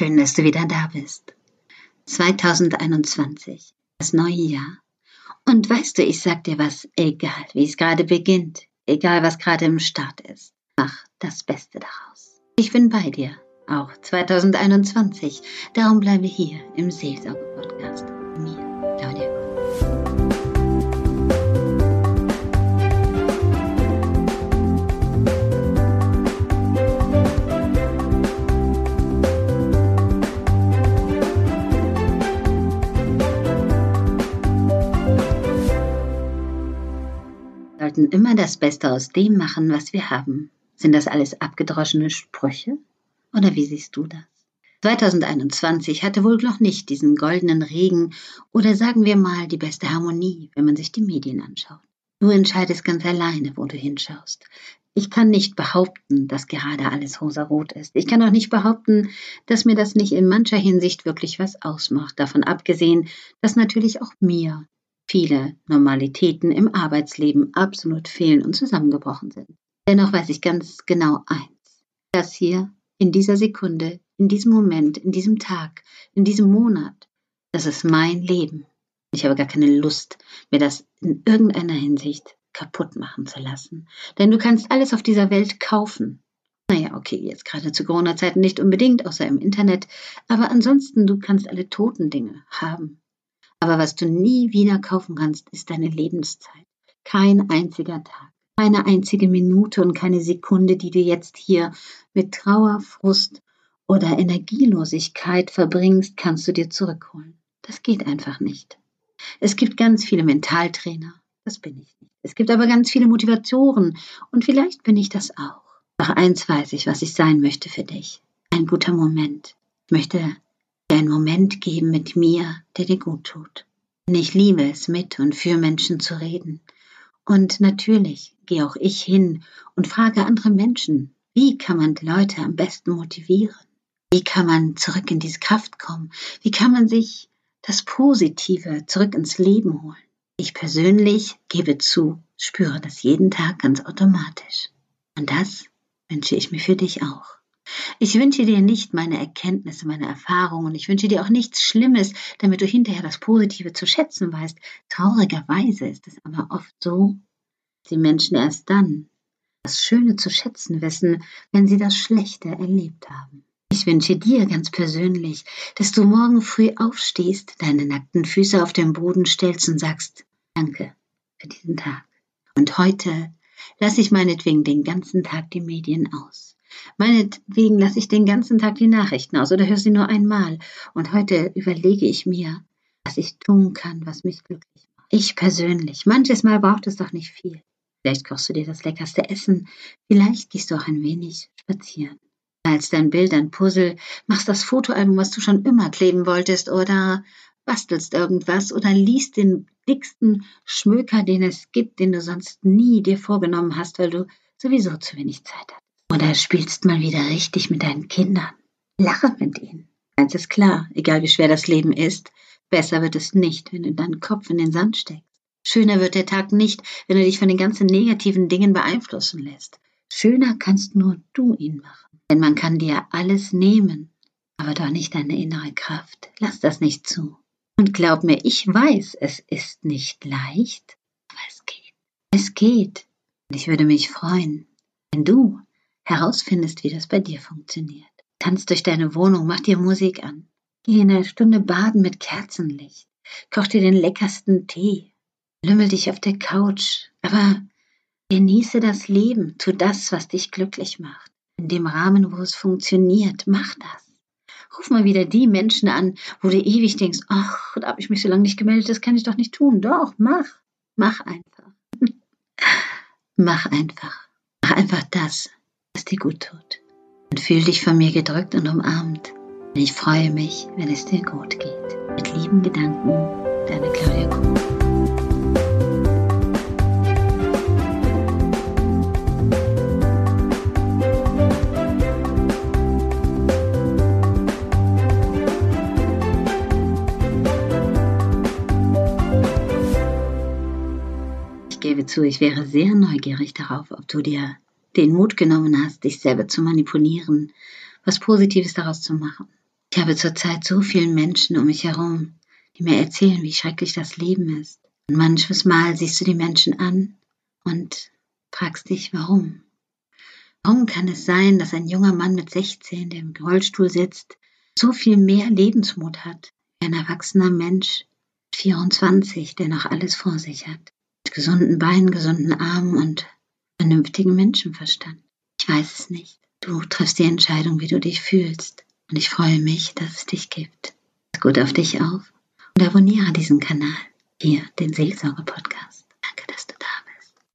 Schön, dass du wieder da bist. 2021, das neue Jahr. Und weißt du, ich sag dir was, egal wie es gerade beginnt, egal was gerade im Start ist, mach das Beste daraus. Ich bin bei dir, auch 2021. Darum bleibe hier im Seelsorge-Podcast. Sollten immer das Beste aus dem machen, was wir haben. Sind das alles abgedroschene Sprüche? Oder wie siehst du das? 2021 hatte wohl noch nicht diesen goldenen Regen oder sagen wir mal die beste Harmonie, wenn man sich die Medien anschaut. Du entscheidest ganz alleine, wo du hinschaust. Ich kann nicht behaupten, dass gerade alles rosarot ist. Ich kann auch nicht behaupten, dass mir das nicht in mancher Hinsicht wirklich was ausmacht. Davon abgesehen, dass natürlich auch mir viele Normalitäten im Arbeitsleben absolut fehlen und zusammengebrochen sind. Dennoch weiß ich ganz genau eins. Das hier in dieser Sekunde, in diesem Moment, in diesem Tag, in diesem Monat, das ist mein Leben. Ich habe gar keine Lust, mir das in irgendeiner Hinsicht kaputt machen zu lassen. Denn du kannst alles auf dieser Welt kaufen. Naja, okay, jetzt gerade zu Corona-Zeiten nicht unbedingt, außer im Internet. Aber ansonsten, du kannst alle toten Dinge haben. Aber was du nie wieder kaufen kannst, ist deine Lebenszeit. Kein einziger Tag, keine einzige Minute und keine Sekunde, die du jetzt hier mit Trauer, Frust oder Energielosigkeit verbringst, kannst du dir zurückholen. Das geht einfach nicht. Es gibt ganz viele Mentaltrainer, das bin ich nicht. Es gibt aber ganz viele Motivatoren und vielleicht bin ich das auch. Doch eins weiß ich, was ich sein möchte für dich. Ein guter Moment. Ich möchte dir einen Moment geben mit mir, der dir gut tut. Denn ich liebe es, mit und für Menschen zu reden. Und natürlich gehe auch ich hin und frage andere Menschen, wie kann man Leute am besten motivieren? Wie kann man zurück in diese Kraft kommen? Wie kann man sich das Positive zurück ins Leben holen? Ich persönlich gebe zu, spüre das jeden Tag ganz automatisch. Und das wünsche ich mir für dich auch. Ich wünsche dir nicht meine Erkenntnisse, meine Erfahrungen. Ich wünsche dir auch nichts Schlimmes, damit du hinterher das Positive zu schätzen weißt. Traurigerweise ist es aber oft so, dass die Menschen erst dann das Schöne zu schätzen wissen, wenn sie das Schlechte erlebt haben. Ich wünsche dir ganz persönlich, dass du morgen früh aufstehst, deine nackten Füße auf den Boden stellst und sagst, danke für diesen Tag. Und heute lasse ich meinetwegen den ganzen Tag die Medien aus. Meinetwegen lasse ich den ganzen Tag die Nachrichten aus oder höre sie nur einmal. Und heute überlege ich mir, was ich tun kann, was mich glücklich macht. Ich persönlich. Manches Mal braucht es doch nicht viel. Vielleicht kochst du dir das leckerste Essen. Vielleicht gehst du auch ein wenig spazieren. Malst dein Bild, ein Puzzle, machst das Fotoalbum, was du schon immer kleben wolltest oder bastelst irgendwas oder liest den dicksten Schmöker, den es gibt, den du sonst nie dir vorgenommen hast, weil du sowieso zu wenig Zeit hast. Oder spielst mal wieder richtig mit deinen Kindern. Lache mit ihnen. Eins ist klar, egal wie schwer das Leben ist, besser wird es nicht, wenn du deinen Kopf in den Sand steckst. Schöner wird der Tag nicht, wenn du dich von den ganzen negativen Dingen beeinflussen lässt. Schöner kannst nur du ihn machen. Denn man kann dir alles nehmen, aber doch nicht deine innere Kraft. Lass das nicht zu. Und glaub mir, ich weiß, es ist nicht leicht, aber es geht. Es geht. Und ich würde mich freuen, wenn du herausfindest, wie das bei dir funktioniert. Tanz durch deine Wohnung, mach dir Musik an. Geh eine Stunde baden mit Kerzenlicht. Koch dir den leckersten Tee. Lümmel dich auf der Couch. Aber genieße das Leben. Tu das, was dich glücklich macht. In dem Rahmen, wo es funktioniert. Mach das. Ruf mal wieder die Menschen an, wo du ewig denkst, ach, da habe ich mich so lange nicht gemeldet, das kann ich doch nicht tun. Doch, mach. Mach einfach. mach einfach. Mach einfach das, was dir gut tut. Und fühl dich von mir gedrückt und umarmt. Und ich freue mich, wenn es dir gut geht. Mit lieben Gedanken, deine Claudia Kuhn. Ich gebe zu, ich wäre sehr neugierig darauf, ob du dir den Mut genommen hast, dich selber zu manipulieren, was Positives daraus zu machen. Ich habe zurzeit so viele Menschen um mich herum, die mir erzählen, wie schrecklich das Leben ist. Und manches Mal siehst du die Menschen an und fragst dich, warum. Warum kann es sein, dass ein junger Mann mit 16, der im Rollstuhl sitzt, so viel mehr Lebensmut hat, wie ein erwachsener Mensch, 24, der noch alles vor sich hat, mit gesunden Beinen, gesunden Armen und vernünftigen Menschenverstand? Ich weiß es nicht. Du triffst die Entscheidung, wie du dich fühlst. Und ich freue mich, dass es dich gibt. Pass gut auf dich auf und abonniere diesen Kanal, hier den Seelsorge-Podcast.